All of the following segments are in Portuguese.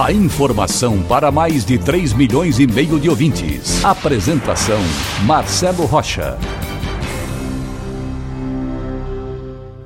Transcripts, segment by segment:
A informação para mais de 3 milhões e meio de ouvintes. Apresentação Marcelo Rocha.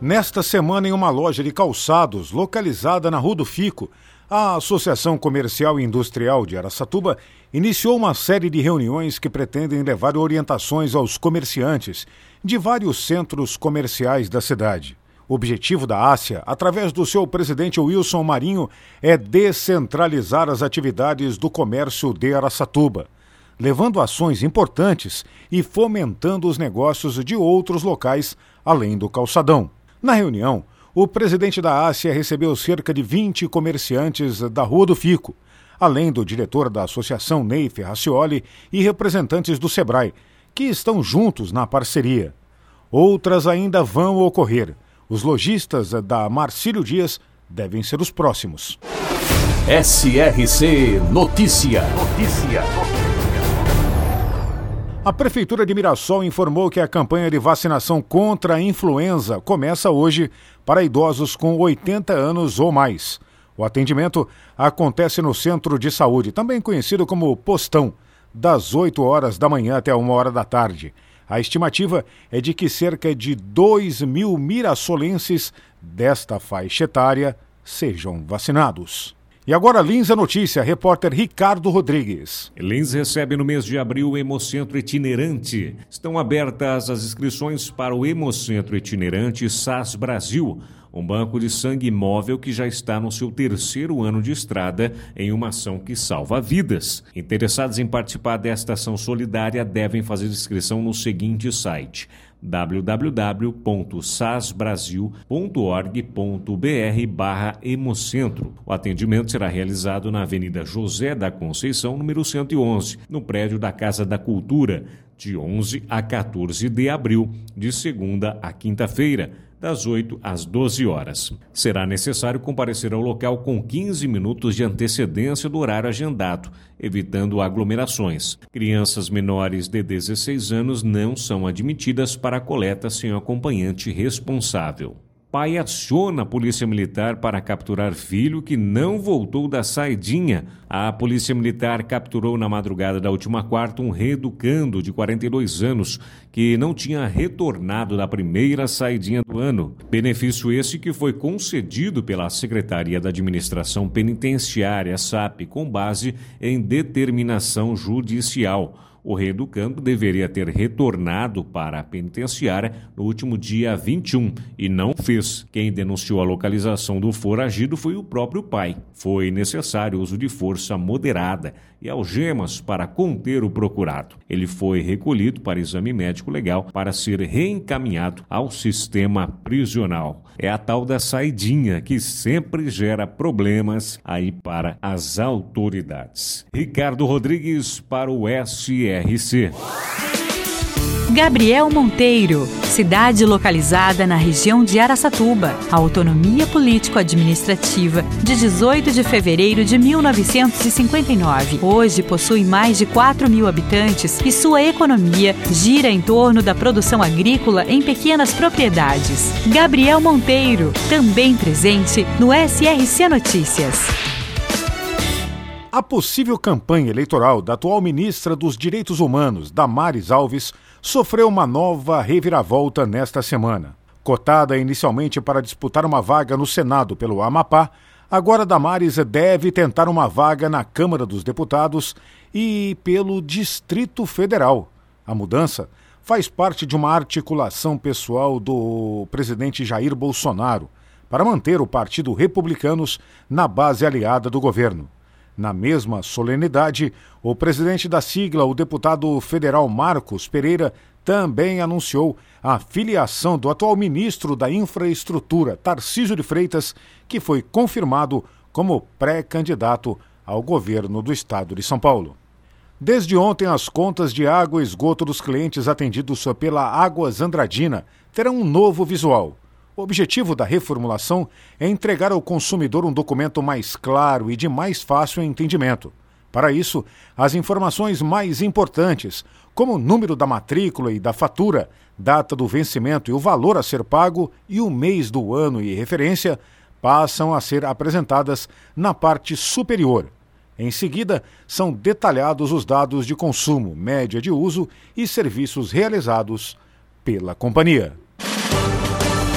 Nesta semana, em uma loja de calçados localizada na Rua do Fico, a Associação Comercial e Industrial de Aracatuba iniciou uma série de reuniões que pretendem levar orientações aos comerciantes de vários centros comerciais da cidade. O objetivo da Ásia, através do seu presidente Wilson Marinho, é descentralizar as atividades do comércio de Aracatuba, levando ações importantes e fomentando os negócios de outros locais além do calçadão. Na reunião, o presidente da Ásia recebeu cerca de 20 comerciantes da Rua do Fico, além do diretor da associação Ney Ferracioli e representantes do Sebrae, que estão juntos na parceria. Outras ainda vão ocorrer. Os lojistas da Marcílio Dias devem ser os próximos. SRC Notícia. Notícia. A Prefeitura de Mirassol informou que a campanha de vacinação contra a influenza começa hoje para idosos com 80 anos ou mais. O atendimento acontece no Centro de Saúde, também conhecido como Postão, das 8 horas da manhã até 1 hora da tarde. A estimativa é de que cerca de 2 mil mirassolenses desta faixa etária sejam vacinados. E agora Lins a notícia, repórter Ricardo Rodrigues. Lins recebe no mês de abril o Hemocentro Itinerante. Estão abertas as inscrições para o Hemocentro Itinerante SAS Brasil, um banco de sangue móvel que já está no seu terceiro ano de estrada em uma ação que salva vidas. Interessados em participar desta ação solidária devem fazer inscrição no seguinte site www.sasbrasil.org.br barra Hemocentro. O atendimento será realizado na Avenida José da Conceição, número 111, no prédio da Casa da Cultura, de 11 a 14 de abril, de segunda a quinta-feira das 8 às 12 horas. Será necessário comparecer ao local com 15 minutos de antecedência do horário agendado, evitando aglomerações. Crianças menores de 16 anos não são admitidas para a coleta sem acompanhante responsável. Pai aciona a Polícia Militar para capturar filho que não voltou da saidinha. A Polícia Militar capturou na madrugada da última quarta um reeducando de 42 anos que não tinha retornado da primeira saidinha do ano. Benefício esse que foi concedido pela Secretaria da Administração Penitenciária, SAP, com base em determinação judicial. O reeducando deveria ter retornado para a penitenciária no último dia 21 e não fez. Quem denunciou a localização do foragido foi o próprio pai. Foi necessário uso de força moderada e algemas para conter o procurado. Ele foi recolhido para exame médico legal para ser reencaminhado ao sistema prisional. É a tal da saidinha que sempre gera problemas aí para as autoridades. Ricardo Rodrigues para o Gabriel Monteiro, cidade localizada na região de Araçatuba, autonomia político-administrativa de 18 de fevereiro de 1959. Hoje possui mais de 4 mil habitantes e sua economia gira em torno da produção agrícola em pequenas propriedades. Gabriel Monteiro, também presente no SRC Notícias. A possível campanha eleitoral da atual ministra dos Direitos Humanos, Damares Alves, sofreu uma nova reviravolta nesta semana. Cotada inicialmente para disputar uma vaga no Senado pelo Amapá, agora Damares deve tentar uma vaga na Câmara dos Deputados e pelo Distrito Federal. A mudança faz parte de uma articulação pessoal do presidente Jair Bolsonaro para manter o Partido Republicanos na base aliada do governo. Na mesma solenidade, o presidente da sigla, o deputado federal Marcos Pereira, também anunciou a filiação do atual ministro da Infraestrutura, Tarcísio de Freitas, que foi confirmado como pré-candidato ao governo do estado de São Paulo. Desde ontem, as contas de água e esgoto dos clientes atendidos pela Águas Andradina terão um novo visual. O objetivo da reformulação é entregar ao consumidor um documento mais claro e de mais fácil entendimento. Para isso, as informações mais importantes, como o número da matrícula e da fatura, data do vencimento e o valor a ser pago e o mês do ano e referência, passam a ser apresentadas na parte superior em seguida, são detalhados os dados de consumo, média de uso e serviços realizados pela companhia.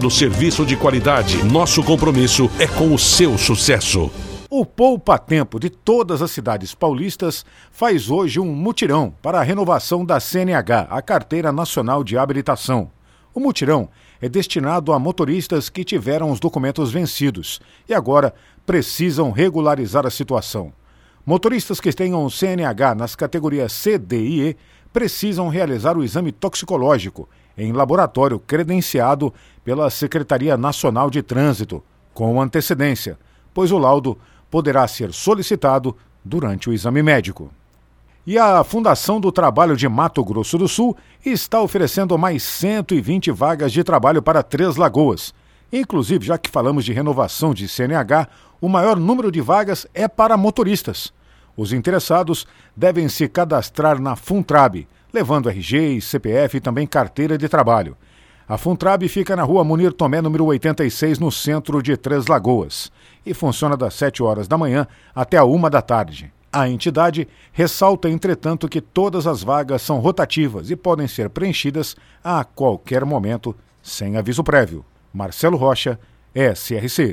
oferecendo serviço de qualidade. Nosso compromisso é com o seu sucesso. O Poupa Tempo de todas as cidades paulistas faz hoje um mutirão para a renovação da CNH, a Carteira Nacional de Habilitação. O mutirão é destinado a motoristas que tiveram os documentos vencidos e agora precisam regularizar a situação. Motoristas que tenham CNH nas categorias C, D e E precisam realizar o exame toxicológico em laboratório credenciado pela Secretaria Nacional de Trânsito, com antecedência, pois o laudo poderá ser solicitado durante o exame médico. E a Fundação do Trabalho de Mato Grosso do Sul está oferecendo mais 120 vagas de trabalho para Três Lagoas. Inclusive, já que falamos de renovação de CNH, o maior número de vagas é para motoristas. Os interessados devem se cadastrar na Funtrab levando RG, CPF e também carteira de trabalho. A Funtrab fica na rua Munir Tomé, número 86, no centro de Três Lagoas, e funciona das 7 horas da manhã até a 1 da tarde. A entidade ressalta, entretanto, que todas as vagas são rotativas e podem ser preenchidas a qualquer momento, sem aviso prévio. Marcelo Rocha, SRC.